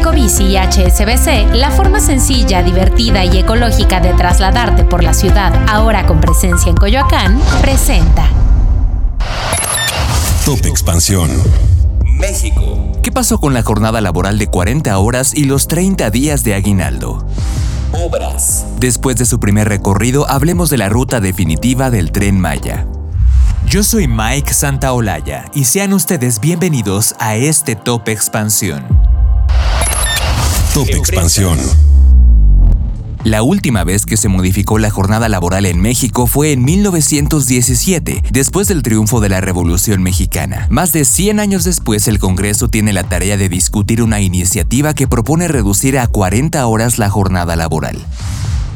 Ecobici y HSBC, la forma sencilla, divertida y ecológica de trasladarte por la ciudad, ahora con presencia en Coyoacán, presenta. Top Expansión. México. ¿Qué pasó con la jornada laboral de 40 horas y los 30 días de aguinaldo? Obras. Después de su primer recorrido, hablemos de la ruta definitiva del tren Maya. Yo soy Mike Santaolalla y sean ustedes bienvenidos a este Top Expansión. Top Expansión. La última vez que se modificó la jornada laboral en México fue en 1917, después del triunfo de la Revolución Mexicana. Más de 100 años después, el Congreso tiene la tarea de discutir una iniciativa que propone reducir a 40 horas la jornada laboral.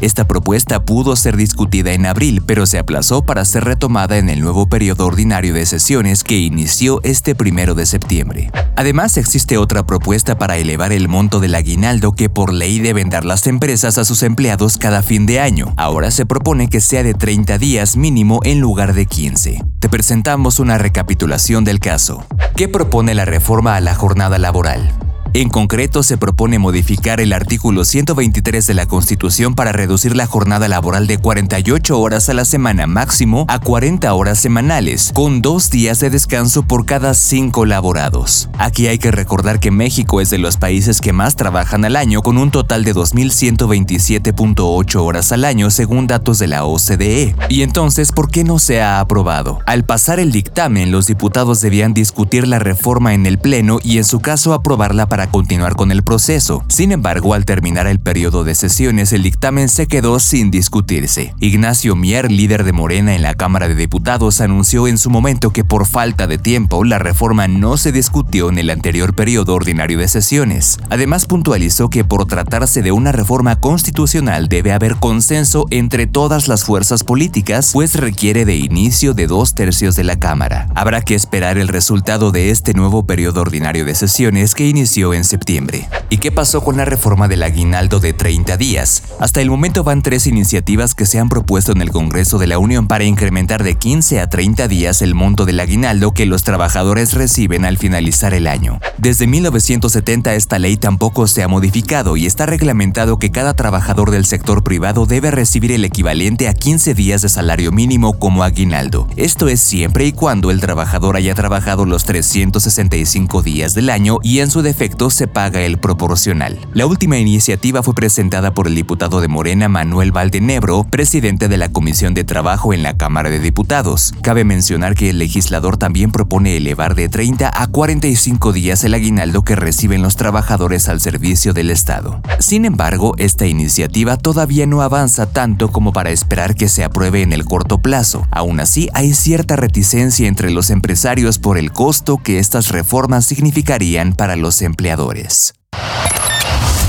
Esta propuesta pudo ser discutida en abril, pero se aplazó para ser retomada en el nuevo periodo ordinario de sesiones que inició este primero de septiembre. Además, existe otra propuesta para elevar el monto del aguinaldo que por ley deben dar las empresas a sus empleados cada fin de año. Ahora se propone que sea de 30 días mínimo en lugar de 15. Te presentamos una recapitulación del caso. ¿Qué propone la reforma a la jornada laboral? En concreto, se propone modificar el artículo 123 de la Constitución para reducir la jornada laboral de 48 horas a la semana máximo a 40 horas semanales, con dos días de descanso por cada cinco laborados. Aquí hay que recordar que México es de los países que más trabajan al año, con un total de 2.127.8 horas al año según datos de la OCDE. Y entonces, ¿por qué no se ha aprobado? Al pasar el dictamen, los diputados debían discutir la reforma en el Pleno y en su caso aprobarla para continuar con el proceso. Sin embargo, al terminar el periodo de sesiones, el dictamen se quedó sin discutirse. Ignacio Mier, líder de Morena en la Cámara de Diputados, anunció en su momento que por falta de tiempo la reforma no se discutió en el anterior periodo ordinario de sesiones. Además, puntualizó que por tratarse de una reforma constitucional debe haber consenso entre todas las fuerzas políticas, pues requiere de inicio de dos tercios de la Cámara. Habrá que esperar el resultado de este nuevo periodo ordinario de sesiones que inició en septiembre. ¿Y qué pasó con la reforma del aguinaldo de 30 días? Hasta el momento van tres iniciativas que se han propuesto en el Congreso de la Unión para incrementar de 15 a 30 días el monto del aguinaldo que los trabajadores reciben al finalizar el año. Desde 1970 esta ley tampoco se ha modificado y está reglamentado que cada trabajador del sector privado debe recibir el equivalente a 15 días de salario mínimo como aguinaldo. Esto es siempre y cuando el trabajador haya trabajado los 365 días del año y en su defecto se paga el proporcional. La última iniciativa fue presentada por el diputado de Morena Manuel Valdenebro, presidente de la Comisión de Trabajo en la Cámara de Diputados. Cabe mencionar que el legislador también propone elevar de 30 a 45 días el aguinaldo que reciben los trabajadores al servicio del Estado. Sin embargo, esta iniciativa todavía no avanza tanto como para esperar que se apruebe en el corto plazo. Aún así, hay cierta reticencia entre los empresarios por el costo que estas reformas significarían para los empleadores.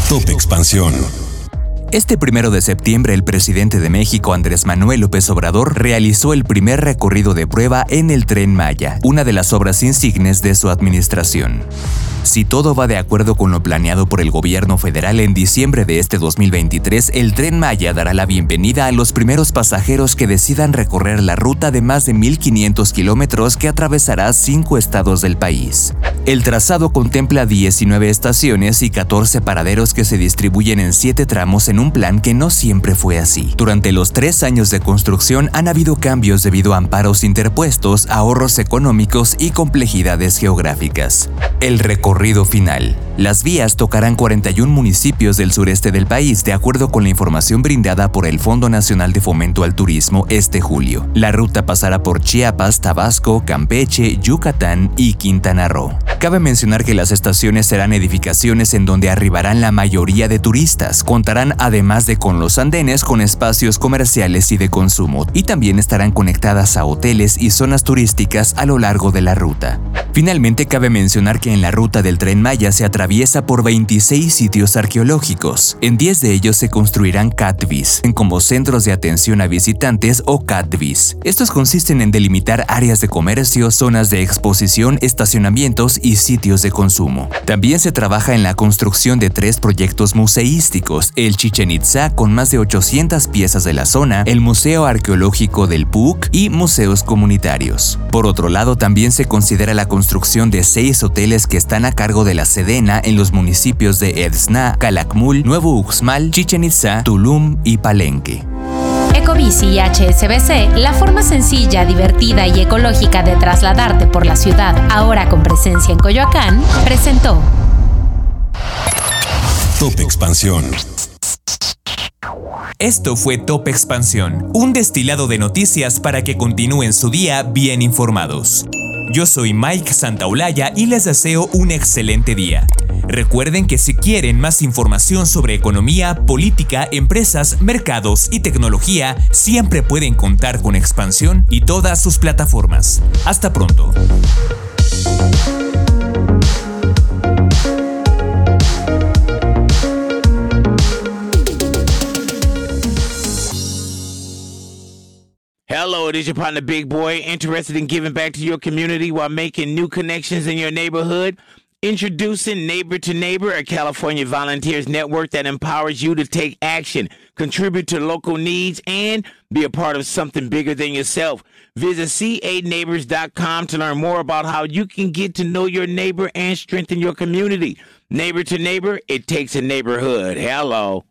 Top Expansión. Este primero de septiembre, el presidente de México, Andrés Manuel López Obrador, realizó el primer recorrido de prueba en el Tren Maya, una de las obras insignes de su administración. Si todo va de acuerdo con lo planeado por el gobierno federal en diciembre de este 2023, el tren Maya dará la bienvenida a los primeros pasajeros que decidan recorrer la ruta de más de 1.500 kilómetros que atravesará cinco estados del país. El trazado contempla 19 estaciones y 14 paraderos que se distribuyen en siete tramos en un plan que no siempre fue así. Durante los tres años de construcción han habido cambios debido a amparos interpuestos, ahorros económicos y complejidades geográficas. El final. Las vías tocarán 41 municipios del sureste del país, de acuerdo con la información brindada por el Fondo Nacional de Fomento al Turismo este julio. La ruta pasará por Chiapas, Tabasco, Campeche, Yucatán y Quintana Roo. Cabe mencionar que las estaciones serán edificaciones en donde arribarán la mayoría de turistas. Contarán además de con los andenes con espacios comerciales y de consumo, y también estarán conectadas a hoteles y zonas turísticas a lo largo de la ruta. Finalmente, cabe mencionar que en la ruta del tren Maya se atraviesa por 26 sitios arqueológicos. En 10 de ellos se construirán CATVIS, como centros de atención a visitantes o CATVIS. Estos consisten en delimitar áreas de comercio, zonas de exposición, estacionamientos y sitios de consumo. También se trabaja en la construcción de tres proyectos museísticos, el Chichen Itza con más de 800 piezas de la zona, el Museo Arqueológico del PUC y museos comunitarios. Por otro lado, también se considera la construcción de seis hoteles que están a cargo de la Sedena en los municipios de Edsna, Calakmul, Nuevo Uxmal, Chichen Itza, Tulum y Palenque. Ecobici y HSBC, la forma sencilla, divertida y ecológica de trasladarte por la ciudad, ahora con presencia en Coyoacán, presentó Top Expansión. Esto fue Top Expansión, un destilado de noticias para que continúen su día bien informados. Yo soy Mike Santaolalla y les deseo un excelente día. Recuerden que si quieren más información sobre economía, política, empresas, mercados y tecnología, siempre pueden contar con Expansión y todas sus plataformas. Hasta pronto. Hello, it is your partner Big Boy, interested in giving back to your community while making new connections in your neighborhood. Introducing Neighbor to Neighbor, a California volunteers network that empowers you to take action, contribute to local needs, and be a part of something bigger than yourself. Visit ca-neighbors.com to learn more about how you can get to know your neighbor and strengthen your community. Neighbor to Neighbor, it takes a neighborhood. Hello.